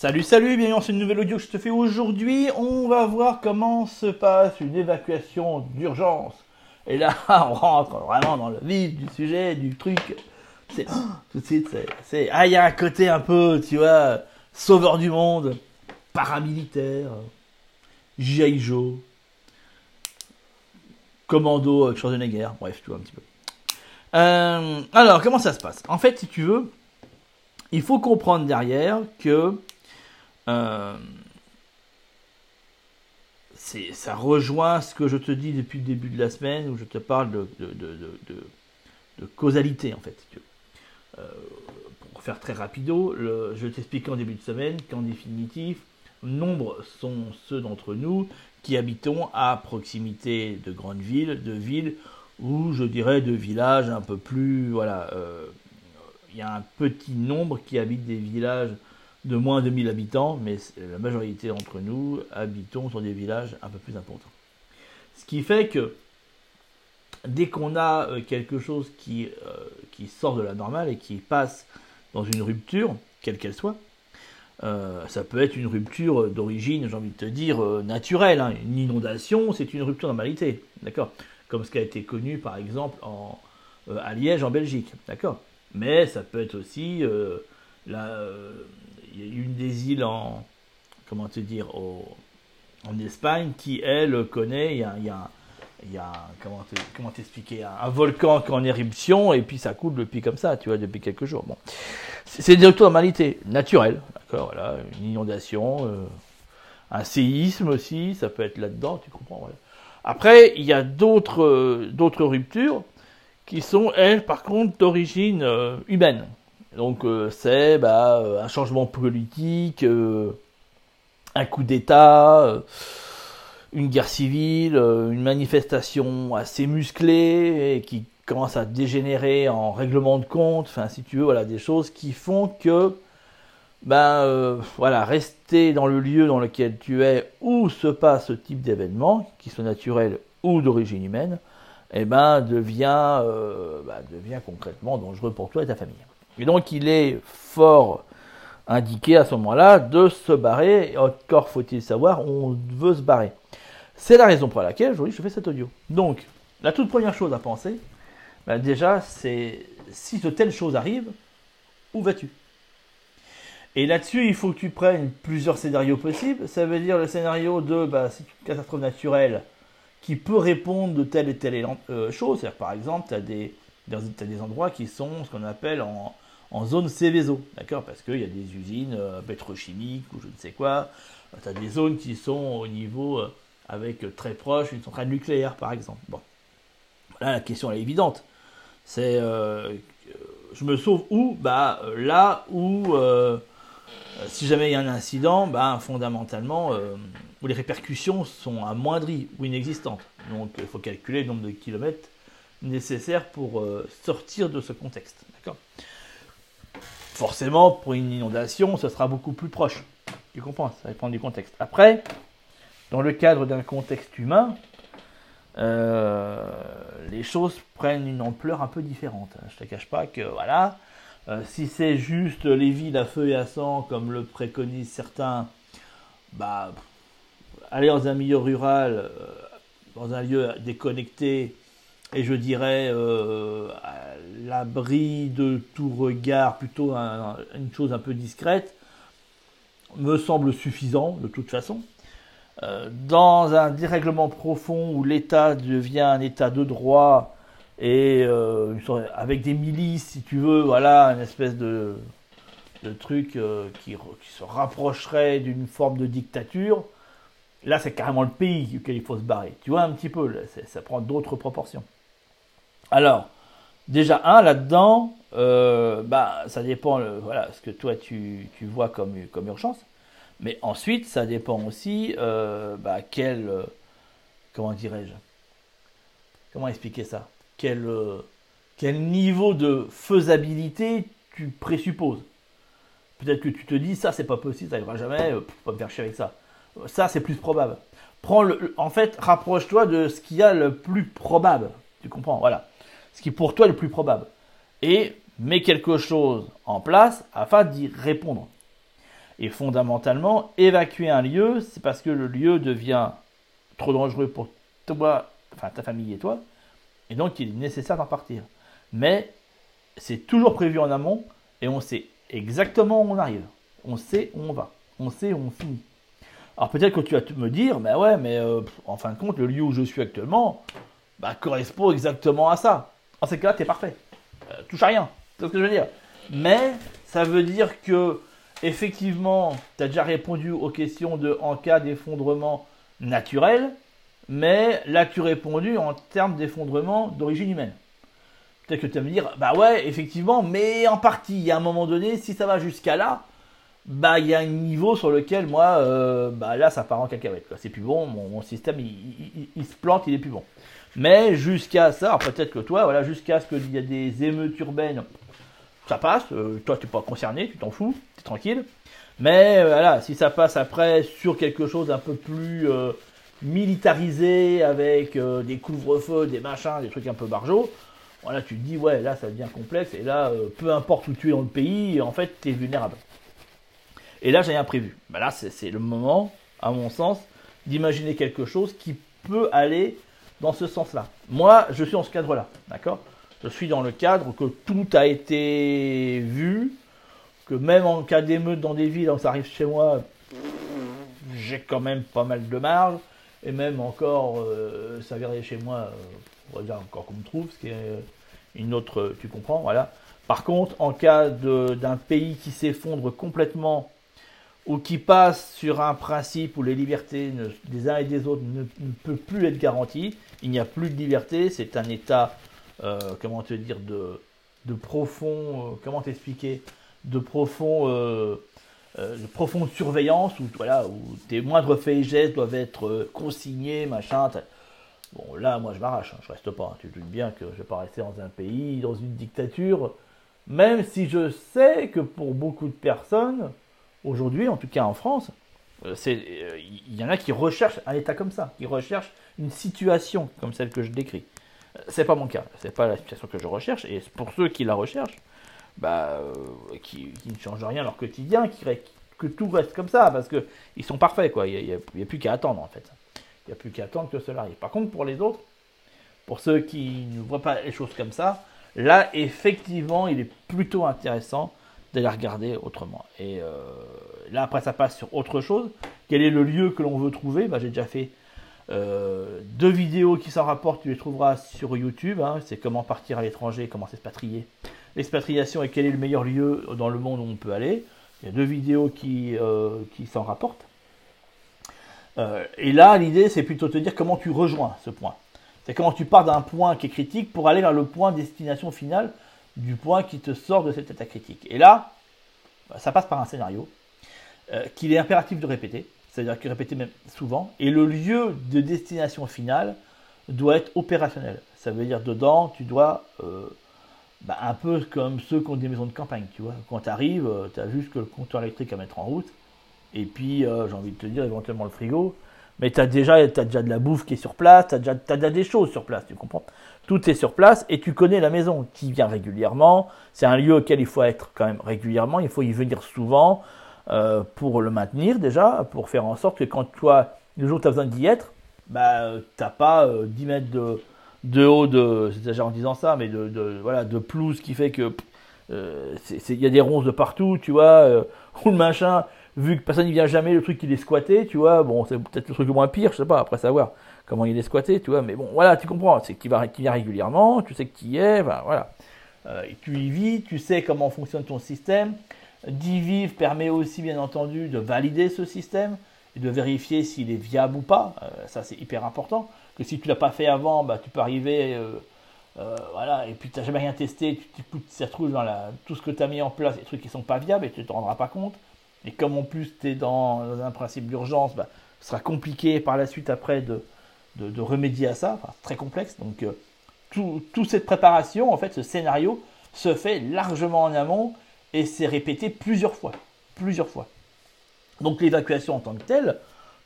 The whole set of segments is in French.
Salut, salut, bienvenue dans une nouvelle audio que je te fais aujourd'hui. On va voir comment se passe une évacuation d'urgence. Et là, on rentre vraiment dans le vif du sujet, du truc. Tout de suite, c'est, ah, il y a un côté un peu, tu vois, sauveur du monde, paramilitaire, G.I. Joe, commando Schwarzenegger, bref, tu vois un petit peu. Euh, alors, comment ça se passe? En fait, si tu veux, il faut comprendre derrière que euh, ça rejoint ce que je te dis depuis le début de la semaine où je te parle de, causalité en fait. Euh, pour faire très rapido, je t'expliquais en début de semaine qu'en définitive, nombre sont ceux d'entre nous qui habitons à proximité de grandes villes, de villes ou je dirais de villages un peu plus voilà. Euh, il y a un petit nombre qui habitent des villages de moins de 1000 habitants, mais la majorité d'entre nous habitons sur des villages un peu plus importants. Ce qui fait que dès qu'on a euh, quelque chose qui, euh, qui sort de la normale et qui passe dans une rupture, quelle qu'elle soit, euh, ça peut être une rupture d'origine, j'ai envie de te dire, naturelle. Hein. Une inondation, c'est une rupture de normalité. D'accord? Comme ce qui a été connu, par exemple, en, à Liège, en Belgique. D'accord? Mais ça peut être aussi la, il y a une des îles en, comment te dire, en Espagne qui, elle, connaît, il y a, il y a, comment, comment t'expliquer, un, volcan qui est en éruption et puis ça coule depuis comme ça, tu vois, depuis quelques jours. Bon. C'est des normalité naturelle, d'accord, voilà, une inondation, euh, un séisme aussi, ça peut être là-dedans, tu comprends. Après, il y a d'autres, d'autres ruptures qui sont, elles, par contre, d'origine euh, humaine. Donc euh, c'est bah, euh, un changement politique, euh, un coup d'État, une guerre civile, une manifestation assez musclée et qui commence à dégénérer en règlement de compte, enfin si tu veux, voilà, des choses qui font que ben voilà, rester dans le lieu dans lequel tu es où se passe ce type d'événement, qui soit naturel ou d'origine humaine, eh ben ben, devient concrètement dangereux pour toi et ta famille. Et donc il est fort indiqué à ce moment-là de se barrer. Encore faut-il savoir, on veut se barrer. C'est la raison pour laquelle aujourd'hui je fais cet audio. Donc, la toute première chose à penser, ben déjà, c'est si de telles choses arrivent, où vas-tu? Et là-dessus, il faut que tu prennes plusieurs scénarios possibles. Ça veut dire le scénario de bah, c'est une catastrophe naturelle qui peut répondre de telle et telle euh, chose. C'est-à-dire, par exemple, tu as des endroits qui sont ce qu'on appelle en, en zone Céveso, d'accord Parce qu'il y a des usines euh, pétrochimiques ou je ne sais quoi. Euh, tu as des zones qui sont au niveau euh, avec très proche une centrale nucléaire, par exemple. Bon. Là, la question est évidente. C'est je me sauve où? Bah là où si jamais il y a un incident, bah, fondamentalement, où les répercussions sont amoindries ou inexistantes. Donc il faut calculer le nombre de kilomètres nécessaires pour sortir de ce contexte. D'accord forcément, pour une inondation, ce sera beaucoup plus proche. Tu comprends Ça dépend du contexte. Après, dans le cadre d'un contexte humain, euh, les choses prennent une ampleur un peu différente. Je te cache pas que, voilà, euh, si c'est juste les villes à feu et à sang, comme le préconisent certains, bah, aller dans un milieu rural, euh, dans un lieu déconnecté, et je dirais euh, à l'abri de tout regard, plutôt une chose un peu discrète, me semble suffisant de toute façon. Euh, dans un dérèglement profond où l'État devient un État de droit et euh, avec des milices, si tu veux, voilà, une espèce de, truc qui, qui, se rapprocherait d'une forme de dictature, là c'est carrément le pays duquel il faut se barrer. Tu vois un petit peu, ça prend d'autres proportions. Alors, déjà, un, là-dedans, euh, bah, ça dépend, voilà, ce que toi tu, vois comme, comme urgence. Mais ensuite, ça dépend aussi, euh, bah, quel, euh, comment dirais-je, comment expliquer ça? Quel, quel niveau de faisabilité tu présupposes? Peut-être que tu te dis, ça c'est pas possible, ça n'arrivera jamais, pas me faire chier avec ça. Ça c'est plus probable. Prends le, en fait, rapproche-toi de ce qu'il y a le plus probable. Tu comprends? Voilà ce qui pour toi est le plus probable, et mets quelque chose en place afin d'y répondre. Et fondamentalement, évacuer un lieu, c'est parce que le lieu devient trop dangereux pour toi, enfin ta famille et toi, et donc il est nécessaire d'en partir. Mais c'est toujours prévu en amont et on sait exactement où on arrive. On sait où on va. On sait où on finit. Alors peut-être que tu vas me dire, mais ouais, mais euh, en fin de compte, le lieu où je suis actuellement bah, correspond exactement à ça. En ces cas-là, es parfait. Euh, touche à rien. C'est ce que je veux dire? Mais ça veut dire que effectivement, tu as déjà répondu aux questions de en cas d'effondrement naturel, mais là tu répondu en termes d'effondrement d'origine humaine. Peut-être que tu vas me dire, bah ouais, effectivement, mais en partie, il y a un moment donné, si ça va jusqu'à là, bah il y a un niveau sur lequel moi, euh, bah là ça part en cacahuète. C'est plus bon, mon, système il, se plante, il est plus bon. Mais jusqu'à ça, peut-être que toi, voilà, jusqu'à ce qu'il y ait des émeutes urbaines, ça passe. Euh, toi tu n'es pas concerné, tu t'en fous, tu es tranquille. Mais euh, voilà, si ça passe après sur quelque chose un peu plus militarisé avec des couvre-feux, des machins, des trucs un peu barjots, voilà, tu te dis, ouais, là, ça devient complexe, et là, euh, peu importe où tu es dans le pays, en fait, tu es vulnérable. Et là, j'ai rien prévu. Bah là, c'est le moment, à mon sens, d'imaginer quelque chose qui peut aller dans ce sens-là. Moi, je suis dans ce cadre-là, d'accord? Je suis dans le cadre que tout a été vu, que même en cas d'émeute dans des villes, quand ça arrive chez moi, j'ai quand même pas mal de marge, et même encore, euh, ça verrait chez moi, euh, on va dire encore qu'on me trouve, ce qui est une autre, tu comprends, voilà. Par contre, en cas d'un pays qui s'effondre complètement ou qui passe sur un principe où les libertés des uns et des autres ne, peuvent plus être garanties, il n'y a plus de liberté, c'est un état, euh, comment te dire, de, de profond, euh, comment t'expliquer, de profond, euh, de profonde surveillance, où, voilà, où tes moindres faits et gestes doivent être consignés, machin. Bon, là, moi, je m'arrache, hein, je reste pas. Hein. Tu te doutes bien que je vais pas rester dans un pays, dans une dictature, même si je sais que pour beaucoup de personnes, aujourd'hui, en tout cas en France, il y en a qui recherchent un état comme ça, qui recherchent une situation comme celle que je décris. Euh, c'est pas mon cas, c'est pas la situation que je recherche, et pour ceux qui la recherchent, bah, qui, ne changent rien à leur quotidien, qui, que tout reste comme ça, parce qu'ils sont parfaits, quoi. Il n'y a, plus qu'à attendre, en fait. Il n'y a plus qu'à attendre que cela arrive. Par contre, pour les autres, pour ceux qui ne voient pas les choses comme ça, là, effectivement, il est plutôt intéressant d'aller regarder autrement. Et euh, là, après, ça passe sur autre chose. Quel est le lieu que l'on veut trouver? Bah, J'ai déjà fait euh, deux vidéos qui s'en rapportent, tu les trouveras sur YouTube. Hein. C'est comment partir à l'étranger, comment s'expatrier. L'expatriation et quel est le meilleur lieu dans le monde où on peut aller. Il y a deux vidéos qui, euh, qui s'en rapportent. Et là, l'idée, c'est plutôt de te dire comment tu rejoins ce point. C'est comment tu pars d'un point qui est critique pour aller vers le point destination finale du point qui te sort de cet état critique. Et là, bah, ça passe par un scénario euh, qu'il est impératif de répéter, c'est-à-dire que répéter même souvent, et le lieu de destination finale doit être opérationnel. Ça veut dire dedans, tu dois, euh, bah, un peu comme ceux qui ont des maisons de campagne, tu vois. Quand tu arrives, tu as juste que le compteur électrique à mettre en route, et puis, euh, j'ai envie de te dire, éventuellement le frigo. Mais tu as déjà, déjà de la bouffe qui est sur place, tu as, déjà, as déjà des choses sur place, tu comprends? Tout est sur place et tu connais la maison qui vient régulièrement. C'est un lieu auquel il faut être quand même régulièrement, il faut y venir souvent euh, pour le maintenir déjà, pour faire en sorte que quand toi, le jour où tu as besoin d'y être, bah, tu n'as pas 10 euh, mètres de, de haut, de, c'est déjà en disant ça, mais de, de, voilà, de pelouse qui fait que il y a des ronces de partout, tu vois, ou le machin, vu que personne n'y vient jamais, le truc il est squatté, tu vois, bon, c'est peut-être le truc le moins pire, je sais pas, après savoir comment il est squatté, tu vois, mais bon, voilà, tu comprends, c'est qu'il vient régulièrement, tu sais qui est, voilà. Euh, tu y vis, tu sais comment fonctionne ton système. D'y vivre permet aussi, bien entendu, de valider ce système et de vérifier s'il est viable ou pas. Euh, ça, c'est hyper important. Que si tu l'as pas fait avant, bah, tu peux arriver, euh, voilà, et puis tu n'as jamais rien testé, tu, tu, tu, retrouves dans la, tout ce que tu as mis en place, des trucs qui sont pas viables et tu te rendras pas compte. Et comme en plus tu es dans, un principe d'urgence, bah, ce sera compliqué par la suite après de, de, remédier à ça, enfin, très complexe. Donc euh, toute cette préparation, en fait, ce scénario se fait largement en amont et c'est répété plusieurs fois. Plusieurs fois. Donc l'évacuation en tant que telle,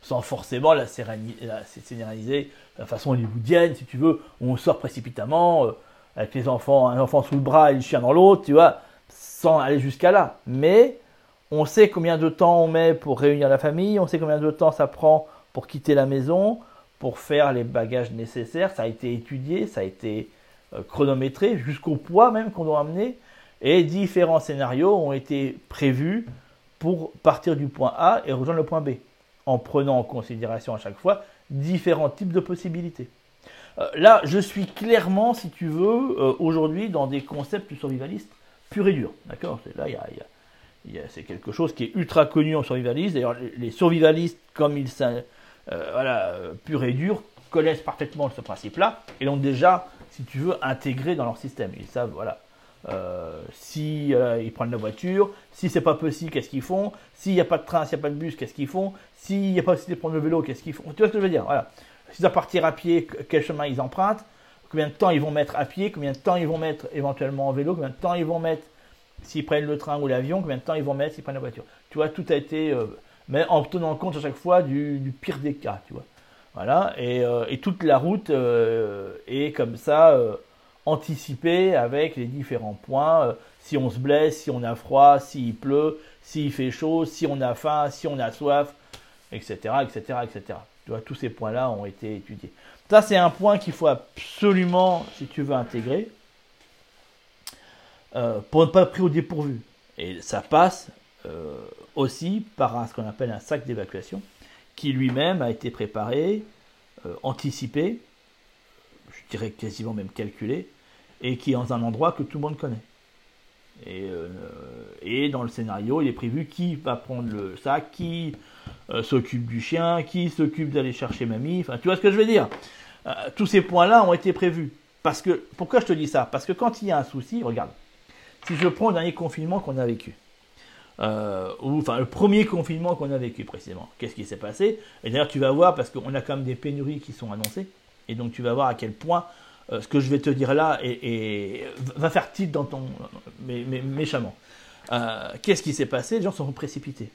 sans forcément la, scénariser de la façon hollywoodienne, si tu veux, où on sort précipitamment, euh, avec les enfants, un enfant sous le bras et le chien dans l'autre, tu vois, sans aller jusqu'à là. Mais On sait combien de temps on met pour réunir la famille, on sait combien de temps ça prend pour quitter la maison, pour faire les bagages nécessaires. Ça a été étudié, ça a été euh, chronométré, jusqu'au poids même qu'on doit amener. Et différents scénarios ont été prévus pour partir du point A et rejoindre le point B, en prenant en considération à chaque fois différents types de possibilités. Euh, là, je suis clairement, si tu veux, euh, aujourd'hui dans des concepts survivalistes pur et dur. D'accord? Là, il y a, c'est quelque chose qui est ultra connu en survivaliste. D'ailleurs, les, survivalistes, comme ils sont euh, voilà, pur et dur, connaissent parfaitement ce principe-là et l'ont déjà, si tu veux, intégré dans leur système. Ils savent, voilà. si ils prennent la voiture, si c'est pas possible, qu'est-ce qu'ils font? S'il n'y a pas de train, s'il n'y a pas de bus, qu'est-ce qu'ils font? S'il n'y a pas possibilité de prendre le vélo, qu'est-ce qu'ils font? Tu vois ce que je veux dire? Voilà. S'ils doivent partir à pied, quel chemin ils empruntent, combien de temps ils vont mettre à pied, combien de temps ils vont mettre éventuellement en vélo, combien de temps ils vont mettre s'ils prennent le train ou l'avion, combien de temps ils vont mettre s'ils prennent la voiture? Tu vois, tout a été, euh, mais en tenant compte à chaque fois du, pire des cas, tu vois. Voilà, et, euh, toute la route euh, est comme ça anticipée avec les différents points. si on se blesse, si on a froid, s'il pleut, s'il fait chaud, si on a faim, si on a soif, etc., etc., etc. Tu vois, tous ces points-là ont été étudiés. Ça, c'est un point qu'il faut absolument, si tu veux, intégrer euh, pour ne pas être pris au dépourvu. Et ça passe euh, aussi par ce qu'on appelle un sac d'évacuation qui lui-même a été préparé, euh, anticipé, je dirais quasiment même calculé, et qui est dans un endroit que tout le monde connaît. Et, et, dans le scénario, il est prévu qui va prendre le sac, qui s'occupe du chien, qui s'occupe d'aller chercher mamie. Enfin, tu vois ce que je veux dire? Tous ces points-là ont été prévus. Parce que, pourquoi je te dis ça? Parce que quand il y a un souci, regarde, si je prends le dernier confinement qu'on a vécu, euh, ou enfin le premier confinement qu'on a vécu précisément, qu'est-ce qui s'est passé? Et d'ailleurs, tu vas voir, parce qu'on a quand même des pénuries qui sont annoncées, et donc tu vas voir à quel point ce que je vais te dire là va faire titre dans ton. Méchamment. qu'est-ce qui s'est passé? Les gens sont précipités.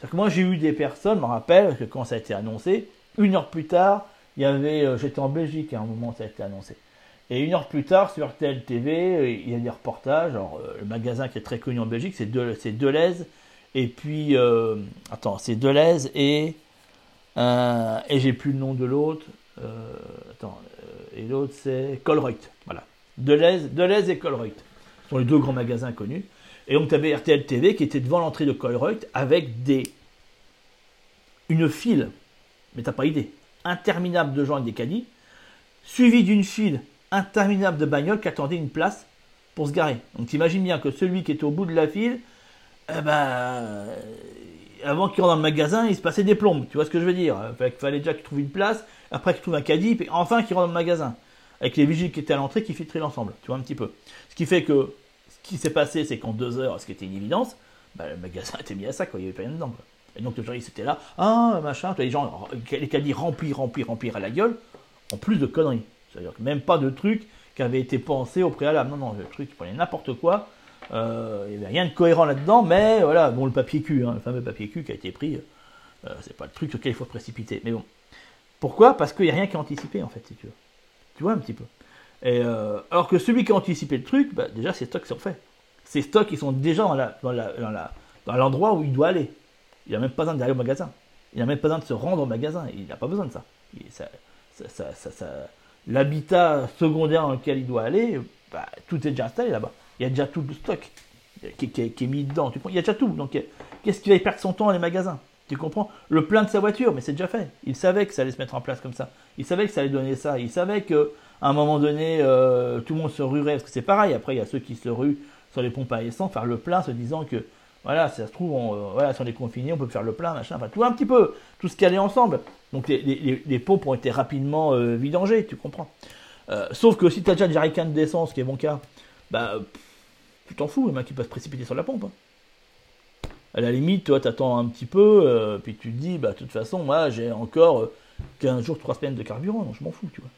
Que moi, j'ai eu des personnes, je me rappelle, que quand ça a été annoncé, une heure plus tard, il y avait, euh, j'étais en Belgique à un moment ça a été annoncé. Et une heure plus tard, sur RTL TV, euh, il y a des reportages. Alors, euh, le magasin qui est très connu en Belgique, c'est de, Deleuze. Et puis, attends, c'est Deleuze et. et j'ai plus le nom de l'autre. attends, et l'autre, c'est Colruyt. Voilà. Deleuze, Deleuze et Colruyt. Ce sont les deux grands magasins connus. Et donc, tu avais RTL TV qui était devant l'entrée de Colruyt avec des. une file, mais t'as pas idée, interminable de gens avec des caddies, suivi d'une file interminable de bagnoles qui attendaient une place pour se garer. Donc, t'imagines bien que celui qui était au bout de la file, eh ben, avant qu'il rentre dans le magasin, il se passait des plombes. Tu vois ce que je veux dire? Il fallait déjà qu'il trouve une place, après qu'il trouve un caddie, puis enfin qu'il rentre dans le magasin. Avec les vigiles qui étaient à l'entrée qui filtraient l'ensemble. Tu vois un petit peu. Ce qui fait que ce qui s'est passé, c'est qu'en deux heures, ce qui était une évidence, bah, le magasin était mis à ça, il n'y avait pas rien dedans. Et donc, les gens, ils étaient là, ah, machin, les gens, les caddies remplis, remplis, remplis à la gueule, en plus de conneries. C'est-à-dire que même pas de trucs qui avaient été pensés au préalable. Non, non, le truc, ils prenaient n'importe quoi. Euh, il n'y avait rien de cohérent là-dedans, mais voilà, bon, le papier cul, hein, le fameux papier cul qui a été pris, euh, c'est pas le truc sur lequel il faut précipiter. Mais bon. Pourquoi? Parce qu'il n'y a rien qui est anticipé, en fait, si tu veux. Tu vois un petit peu. Et euh, alors que celui qui a anticipé le truc, bah, déjà ses stocks sont faits. Ses stocks ils sont déjà dans, la, dans, la, dans, l'endroit où il doit aller. Il n'a même pas besoin d'aller au magasin. Il n'a même pas besoin de se rendre au magasin. Il n'a pas besoin de ça. L'habitat secondaire dans lequel il doit aller, bah, tout est déjà installé là-bas. Il y a déjà tout le stock qui, est mis dedans. il y a déjà tout. Donc qu'est-ce qu'il va perdre son temps dans les magasins? Tu comprends? Le plein de sa voiture, mais c'est déjà fait. Il savait que ça allait se mettre en place comme ça. Il savait que ça allait donner ça. Il savait que à un moment donné, euh, tout le monde se ruerait, parce que c'est pareil, après il y a ceux qui se ruent sur les pompes à essence, faire le plein, se disant que, voilà, ça se trouve, on, euh, voilà, si on est confiné, on peut faire le plein, machin, tout un petit peu, tout ce qui allait ensemble. Donc les, pompes ont été rapidement euh, vidangées, tu comprends. sauf que si tu as déjà des jerrycans d'essence, qui est mon cas, bah, tu t'en fous, le mec qui peut se précipiter sur la pompe. Hein. À la limite, toi, t'attends un petit peu, puis tu te dis, bah, de toute façon, moi, j'ai encore 15 jours, 3 semaines de carburant, donc je m'en fous, tu vois.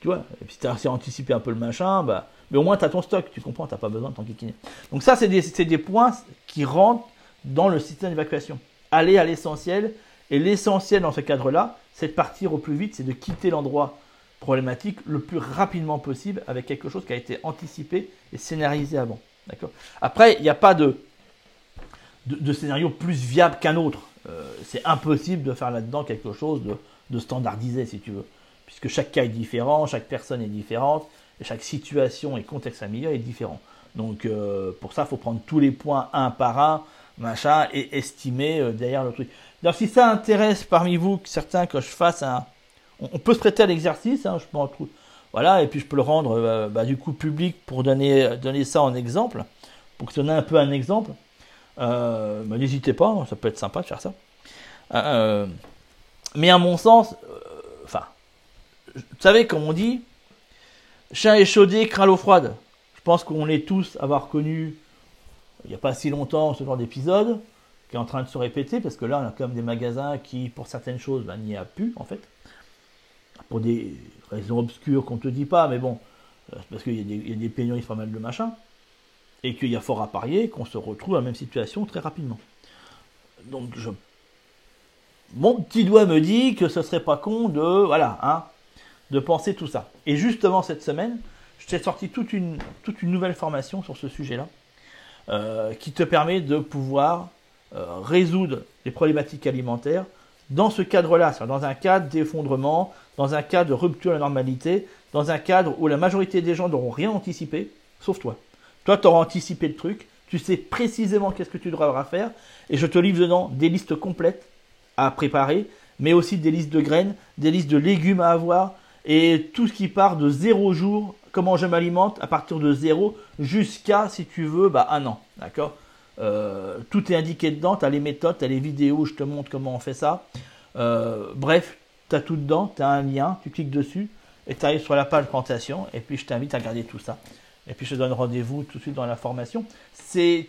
Tu vois, et puis si tu anticipé un peu le machin, bah, mais au moins tu as ton stock, tu comprends, tu n'as pas besoin de t'enquiquiner. Donc ça, c'est des, des, points qui rentrent dans le système d'évacuation. Aller à l'essentiel, et l'essentiel dans ce cadre-là, c'est de partir au plus vite, c'est de quitter l'endroit problématique le plus rapidement possible avec quelque chose qui a été anticipé et scénarisé avant. D'accord? Après, il n'y a pas de, de, scénario plus viable qu'un autre. c'est impossible de faire là-dedans quelque chose de, de standardisé, si tu veux. Puisque chaque cas est différent, chaque personne est différente, et chaque situation et contexte familial est différent. Donc pour ça, il faut prendre tous les points un par un, machin, et estimer derrière le truc. Alors si ça intéresse parmi vous certains que je fasse un... On, peut se prêter à l'exercice, hein, je peux en Voilà, et puis je peux le rendre euh, bah, du coup public pour donner, donner ça en exemple, pour que ça donne un peu un exemple. Euh, bah, n'hésitez pas, ça peut être sympa de faire ça. Euh, mais à mon sens, enfin, vous savez, comme on dit, chien échaudé, craint l'eau froide. Je pense qu'on est tous avoir connu, il n'y a pas si longtemps, ce genre d'épisode qui est en train de se répéter, parce que là, on a quand même des magasins qui, pour certaines choses, ben, n'y a plus, en fait. Pour des raisons obscures qu'on ne te dit pas, mais bon, euh, parce qu'il y, a des pénuries pas mal de machins, et qu'il y a fort à parier qu'on se retrouve dans la même situation très rapidement. Donc, je... mon petit doigt me dit que ce serait pas con de, voilà, hein, de penser tout ça. Et justement, cette semaine, je t'ai sorti toute une, nouvelle formation sur ce sujet-là, euh, qui te permet de pouvoir euh, résoudre les problématiques alimentaires dans ce cadre-là, dans un cadre d'effondrement, dans un cadre de rupture de la normalité, dans un cadre où la majorité des gens n'auront rien anticipé, sauf toi. Toi, tu auras anticipé le truc, tu sais précisément qu'est-ce que tu devras faire, et je te livre dedans des listes complètes à préparer, mais aussi des listes de graines, des listes de légumes à avoir, et tout ce qui part de zéro jour, comment je m'alimente à partir de zéro jusqu'à, si tu veux, bah, un an. D'accord? Euh, tout est indiqué dedans, tu as les méthodes, tu as les vidéos, je te montre comment on fait ça. Euh, bref, tu as tout dedans, tu as un lien, tu cliques dessus et tu arrives sur la page présentation et puis je t'invite à regarder tout ça. Et puis je te donne rendez-vous tout de suite dans la formation. C'est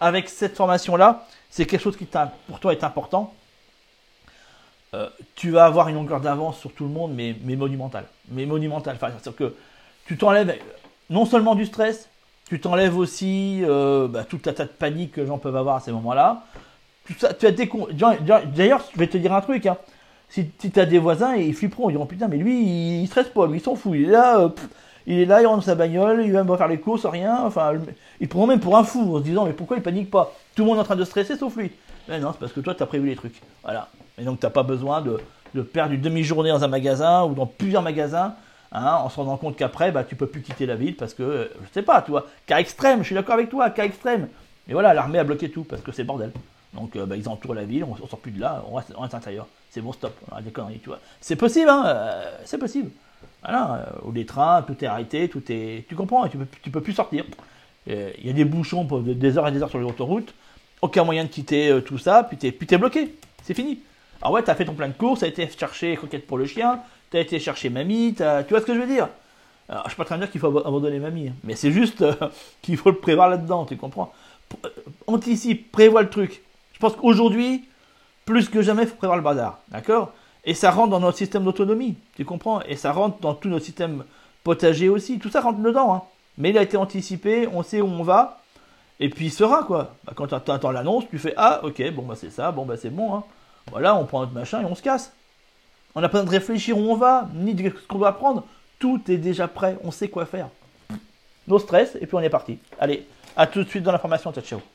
avec cette formation-là, c'est quelque chose qui pour toi est important. Euh, tu vas avoir une longueur d'avance sur tout le monde, mais, mais monumentale. Mais monumentale. Enfin, c'est-à-dire que tu t'enlèves non seulement du stress, tu t'enlèves aussi euh, bah, tout un tas de panique que les gens peuvent avoir à ces moments-là. D'ailleurs, je vais te dire un truc. Hein. Si, tu as des voisins, ils flipperont. Ils diront Putain, mais lui, il, il stresse pas, lui, il s'en fout. Il est là, euh, il est là, il rentre dans sa bagnole, il va faire les courses, rien. Enfin, ils prendront même pour un fou en se disant Mais pourquoi il panique pas? Tout le monde est en train de stresser sauf lui. Mais non, c'est parce que toi, tu as prévu les trucs. Voilà. Et donc, tu n'as pas besoin de, de perdre une demi-journée dans un magasin ou dans plusieurs magasins Hein, en se rendant compte qu'après, bah, tu peux plus quitter la ville parce que, euh, je sais pas, toi, cas extrême, je suis d'accord avec toi, cas extrême. Mais voilà, l'armée a bloqué tout parce que c'est bordel. Donc euh, bah, ils entourent la ville, on, sort plus de là, on reste, à l'intérieur. C'est bon, stop, on des conneries, tu vois. C'est possible, hein, euh, c'est possible. Voilà, ou les trains, tout est arrêté, tout est. Tu comprends, tu peux, tu peux plus sortir. Il y a des bouchons pour des heures et des heures sur les autoroutes, aucun moyen de quitter tout ça, puis t'es, puis es bloqué, c'est fini. Alors ouais, t'as fait ton plein de courses, t'as été chercher croquettes pour le chien, tu as été chercher mamie, tu vois ce que je veux dire? Alors, Je suis pas en train de dire qu'il faut abandonner mamie, hein. mais c'est juste euh, qu'il faut le prévoir là-dedans, tu comprends? Euh, Anticipe, prévois le truc. Je pense qu'aujourd'hui, plus que jamais, il faut prévoir le bazar, d'accord? Et ça rentre dans notre système d'autonomie, tu comprends? Et ça rentre dans tout notre système potager aussi, tout ça rentre dedans, hein. Mais il a été anticipé, on sait où on va, et puis il sera quoi. Bah, quand tu attends l'annonce, tu fais Ah, ok, bon bah c'est ça, bon bah c'est bon, hein. Voilà, on prend notre machin et on se casse. On n'a pas besoin de réfléchir où on va, ni de ce qu'on doit prendre. Tout est déjà prêt, on sait quoi faire. No stress, et puis on est parti. Allez, à tout de suite dans la formation, ciao ciao.